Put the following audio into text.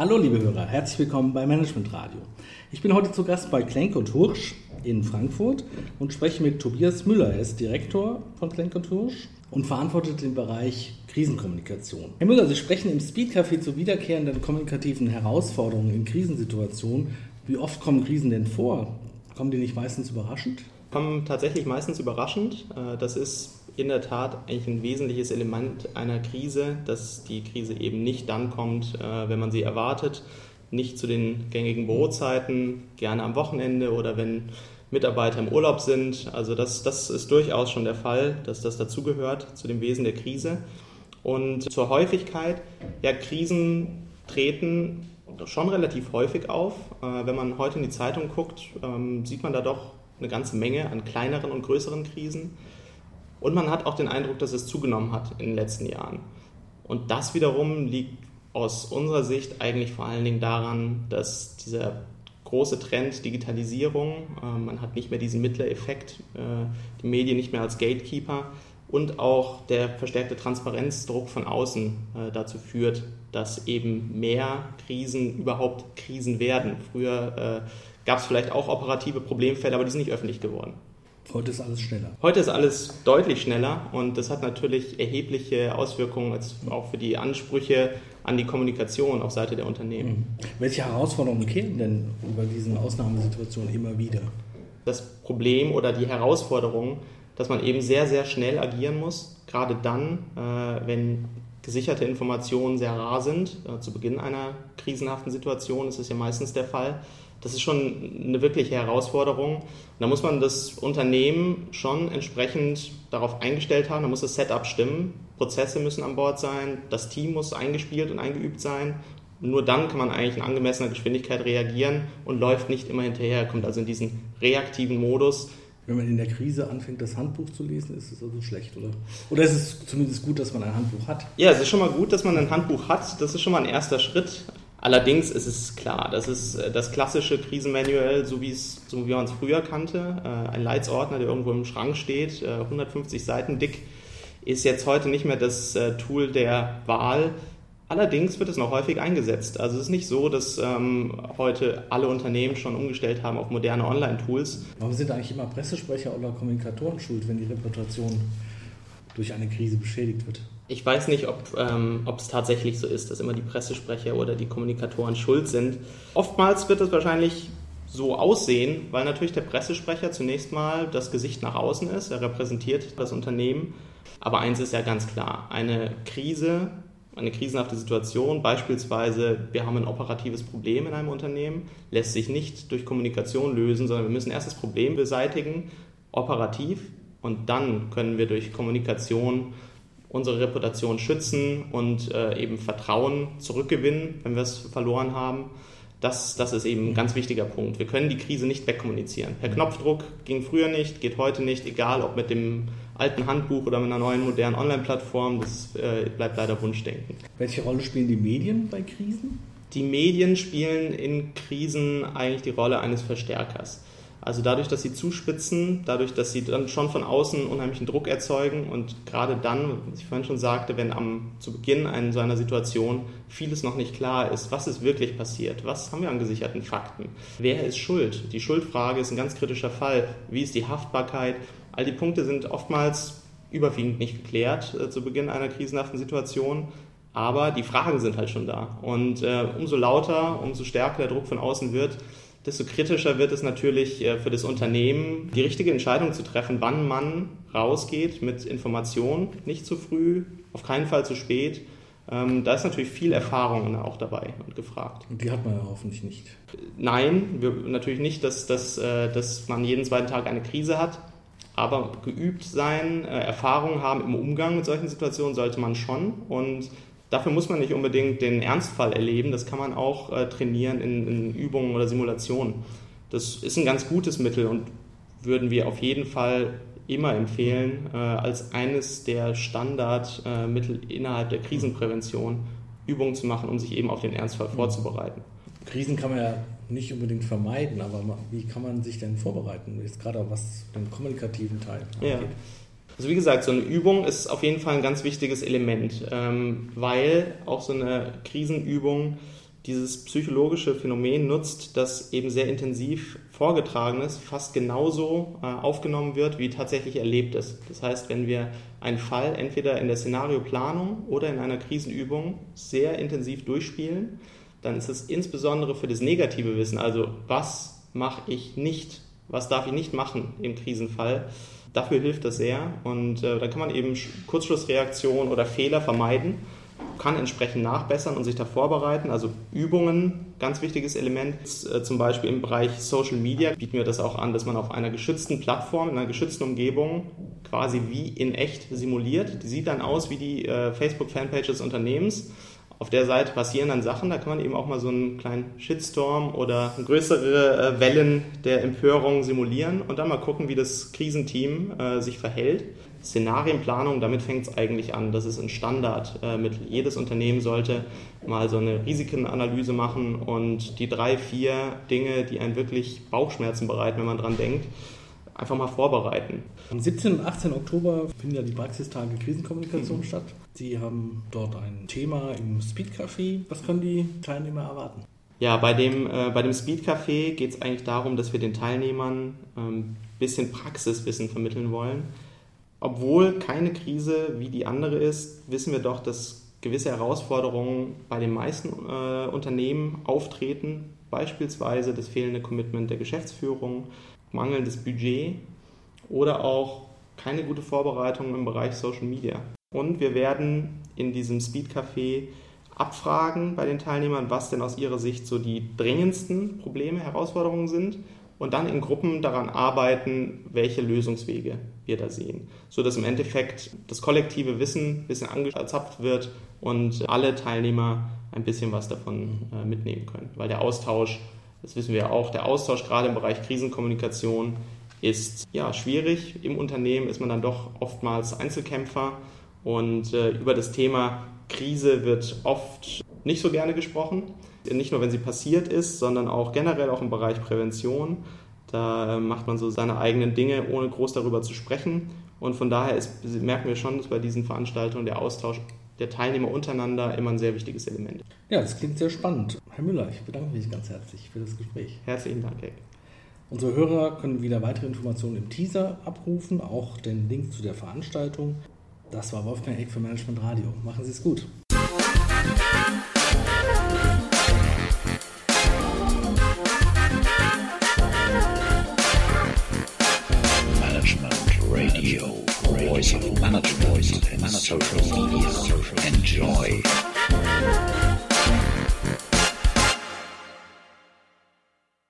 Hallo liebe Hörer, herzlich willkommen bei Management Radio. Ich bin heute zu Gast bei Klenk und Hursch in Frankfurt und spreche mit Tobias Müller. Er ist Direktor von Klenk und Hursch und verantwortet den Bereich Krisenkommunikation. Herr Müller, Sie sprechen im Speedcafé zu wiederkehrenden kommunikativen Herausforderungen in Krisensituationen. Wie oft kommen Krisen denn vor? Kommen die nicht meistens überraschend? Kommen tatsächlich meistens überraschend. Äh, das ist in der Tat eigentlich ein wesentliches Element einer Krise, dass die Krise eben nicht dann kommt, äh, wenn man sie erwartet, nicht zu den gängigen Bürozeiten, gerne am Wochenende oder wenn Mitarbeiter im Urlaub sind. Also das, das ist durchaus schon der Fall, dass das dazugehört zu dem Wesen der Krise. Und zur Häufigkeit, ja, Krisen treten schon relativ häufig auf. Äh, wenn man heute in die Zeitung guckt, ähm, sieht man da doch eine ganze Menge an kleineren und größeren Krisen. Und man hat auch den Eindruck, dass es zugenommen hat in den letzten Jahren. Und das wiederum liegt aus unserer Sicht eigentlich vor allen Dingen daran, dass dieser große Trend Digitalisierung, äh, man hat nicht mehr diesen Mittlereffekt, äh, die Medien nicht mehr als Gatekeeper und auch der verstärkte Transparenzdruck von außen äh, dazu führt, dass eben mehr Krisen überhaupt Krisen werden. Früher gab es vielleicht auch operative Problemfälle, aber die sind nicht öffentlich geworden. Heute ist alles schneller. Heute ist alles deutlich schneller und das hat natürlich erhebliche Auswirkungen auch für die Ansprüche an die Kommunikation auf Seite der Unternehmen. Mhm. Welche Herausforderungen kennen denn über diesen Ausnahmesituationen immer wieder? Das Problem oder die Herausforderung, dass man eben sehr, sehr schnell agieren muss, gerade dann, äh, wenn gesicherte Informationen sehr rar sind. Äh, zu Beginn einer krisenhaften Situation ist es ja meistens der Fall das ist schon eine wirkliche Herausforderung. Und da muss man das Unternehmen schon entsprechend darauf eingestellt haben, da muss das Setup stimmen, Prozesse müssen an Bord sein, das Team muss eingespielt und eingeübt sein. Nur dann kann man eigentlich in angemessener Geschwindigkeit reagieren und läuft nicht immer hinterher, kommt also in diesen reaktiven Modus. Wenn man in der Krise anfängt, das Handbuch zu lesen, ist es also schlecht, oder? Oder ist es zumindest gut, dass man ein Handbuch hat? Ja, es ist schon mal gut, dass man ein Handbuch hat. Das ist schon mal ein erster Schritt. Allerdings ist es klar, das ist äh, das klassische Krisenmanual, so wie, es, so wie man es früher kannte. Äh, ein Leitsordner, der irgendwo im Schrank steht, 150 äh, Seiten dick, ist jetzt heute nicht mehr das Tool der Wahl. Allerdings wird es noch häufig eingesetzt. Also es ist nicht so, dass ähm, heute alle Unternehmen schon umgestellt haben auf moderne Online-Tools. Warum sind eigentlich immer Pressesprecher oder Kommunikatoren schuld, wenn die Reputation durch eine Krise beschädigt wird? Ich weiß nicht, ob ähm, es tatsächlich so ist, dass immer die Pressesprecher oder die Kommunikatoren schuld sind. Oftmals wird es wahrscheinlich so aussehen, weil natürlich der Pressesprecher zunächst mal das Gesicht nach außen ist, er repräsentiert das Unternehmen. Aber eins ist ja ganz klar, eine Krise, eine krisenhafte Situation, beispielsweise wir haben ein operatives Problem in einem Unternehmen, lässt sich nicht durch Kommunikation lösen, sondern wir müssen erst das Problem beseitigen, operativ, und dann können wir durch Kommunikation unsere Reputation schützen und äh, eben Vertrauen zurückgewinnen, wenn wir es verloren haben. Das, das ist eben ein ganz wichtiger Punkt. Wir können die Krise nicht wegkommunizieren. Per Knopfdruck ging früher nicht, geht heute nicht, egal ob mit dem alten Handbuch oder mit einer neuen modernen Online-Plattform. Das äh, bleibt leider Wunschdenken. Welche Rolle spielen die Medien bei Krisen? Die Medien spielen in Krisen eigentlich die Rolle eines Verstärkers. Also dadurch, dass sie zuspitzen, dadurch, dass sie dann schon von außen unheimlichen Druck erzeugen und gerade dann, was ich vorhin schon sagte, wenn am, zu Beginn einer, so einer Situation vieles noch nicht klar ist, was ist wirklich passiert, was haben wir an gesicherten Fakten, wer ist schuld, die Schuldfrage ist ein ganz kritischer Fall, wie ist die Haftbarkeit, all die Punkte sind oftmals überwiegend nicht geklärt äh, zu Beginn einer krisenhaften Situation. Aber die Fragen sind halt schon da. Und äh, umso lauter, umso stärker der Druck von außen wird, desto kritischer wird es natürlich äh, für das Unternehmen, die richtige Entscheidung zu treffen, wann man rausgeht mit Informationen, nicht zu früh, auf keinen Fall zu spät. Ähm, da ist natürlich viel Erfahrung auch dabei und gefragt. Und die hat man ja hoffentlich nicht. Nein, wir, natürlich nicht, dass, dass, äh, dass man jeden zweiten Tag eine Krise hat. Aber geübt sein, äh, Erfahrung haben im Umgang mit solchen Situationen sollte man schon. Und Dafür muss man nicht unbedingt den Ernstfall erleben, das kann man auch äh, trainieren in, in, Übungen oder Simulationen. Das ist ein ganz gutes Mittel und würden wir auf jeden Fall immer empfehlen, äh, als eines der Standardmittel äh, innerhalb der Krisenprävention Übungen zu machen, um sich eben auf den Ernstfall mhm. vorzubereiten. Krisen kann man ja nicht unbedingt vermeiden, aber wie kann man sich denn vorbereiten, jetzt gerade was den kommunikativen Teil angeht? Ja. Also wie gesagt, so eine Übung ist auf jeden Fall ein ganz wichtiges Element, ähm, weil auch so eine Krisenübung dieses psychologische Phänomen nutzt, dass eben sehr intensiv vorgetragenes fast genauso äh, aufgenommen wird, wie tatsächlich erlebt ist. Das heißt, wenn wir einen Fall entweder in der Szenarioplanung oder in einer Krisenübung sehr intensiv durchspielen, dann ist es insbesondere für das negative Wissen, also was mache ich nicht, was darf ich nicht machen im Krisenfall, dafür hilft das sehr und äh, da kann man eben Kurzschlussreaktionen oder Fehler vermeiden kann entsprechend nachbessern und sich da vorbereiten. Also Übungen, ganz wichtiges Element. Äh, zum Beispiel im Bereich Social Media bieten wir das auch an, dass man auf einer geschützten Plattform, in einer geschützten Umgebung quasi wie in echt simuliert. Die sieht dann aus wie die äh, Facebook-Fanpage des Unternehmens. Auf der Seite passieren dann Sachen, da kann man eben auch mal so einen kleinen Shitstorm oder größere äh, Wellen der Empörung simulieren und dann mal gucken, wie das Krisenteam äh, sich verhält. Szenarienplanung, damit fängt es eigentlich an. Das ist ein Standard. Äh, jedes Unternehmen sollte mal so eine Risikenanalyse machen und die drei, vier Dinge, die einen wirklich Bauchschmerzen bereiten, wenn man dran denkt, einfach mal vorbereiten. Am 17. und 18. Oktober finden ja die Praxistage Krisenkommunikation mhm. statt. Sie haben dort ein Thema im Speedcafé. Was können die Teilnehmer erwarten? Ja, bei dem, äh, bei dem Speedcafé geht es eigentlich darum, dass wir den Teilnehmern ein ähm, bisschen Praxiswissen vermitteln wollen obwohl keine Krise wie die andere ist, wissen wir doch, dass gewisse Herausforderungen bei den meisten äh, Unternehmen auftreten, beispielsweise das fehlende Commitment der Geschäftsführung, mangelndes Budget oder auch keine gute Vorbereitung im Bereich Social Media. Und wir werden in diesem Speedcafé abfragen bei den Teilnehmern, was denn aus ihrer Sicht so die dringendsten Probleme, Herausforderungen sind und dann in Gruppen daran arbeiten, welche Lösungswege wir da sehen, so dass im Endeffekt das kollektive Wissen ein bisschen angezapft wird und alle Teilnehmer ein bisschen was davon äh, mitnehmen können, weil der Austausch, das wissen wir auch, der Austausch gerade im Bereich Krisenkommunikation ist ja schwierig. Im Unternehmen ist man dann doch oftmals Einzelkämpfer und äh, über das Thema Krise wird oft nicht so gerne gesprochen. Nicht nur, wenn sie passiert ist, sondern auch generell auch im Bereich Prävention. Da äh, macht man so seine eigenen Dinge, ohne groß darüber zu sprechen. Und von daher ist, merken wir schon, dass bei diesen Veranstaltungen der Austausch der Teilnehmer untereinander immer ein sehr wichtiges Element. Ja, das klingt sehr spannend. Herr Müller, ich bedanke mich ganz herzlich für das Gespräch. Herzlichen Dank, Eck. Unsere Hörer können wieder weitere Informationen im Teaser abrufen, auch den Link zu der Veranstaltung. Das war Wolfgang Eck für Management Radio. Machen Sie es gut. joy.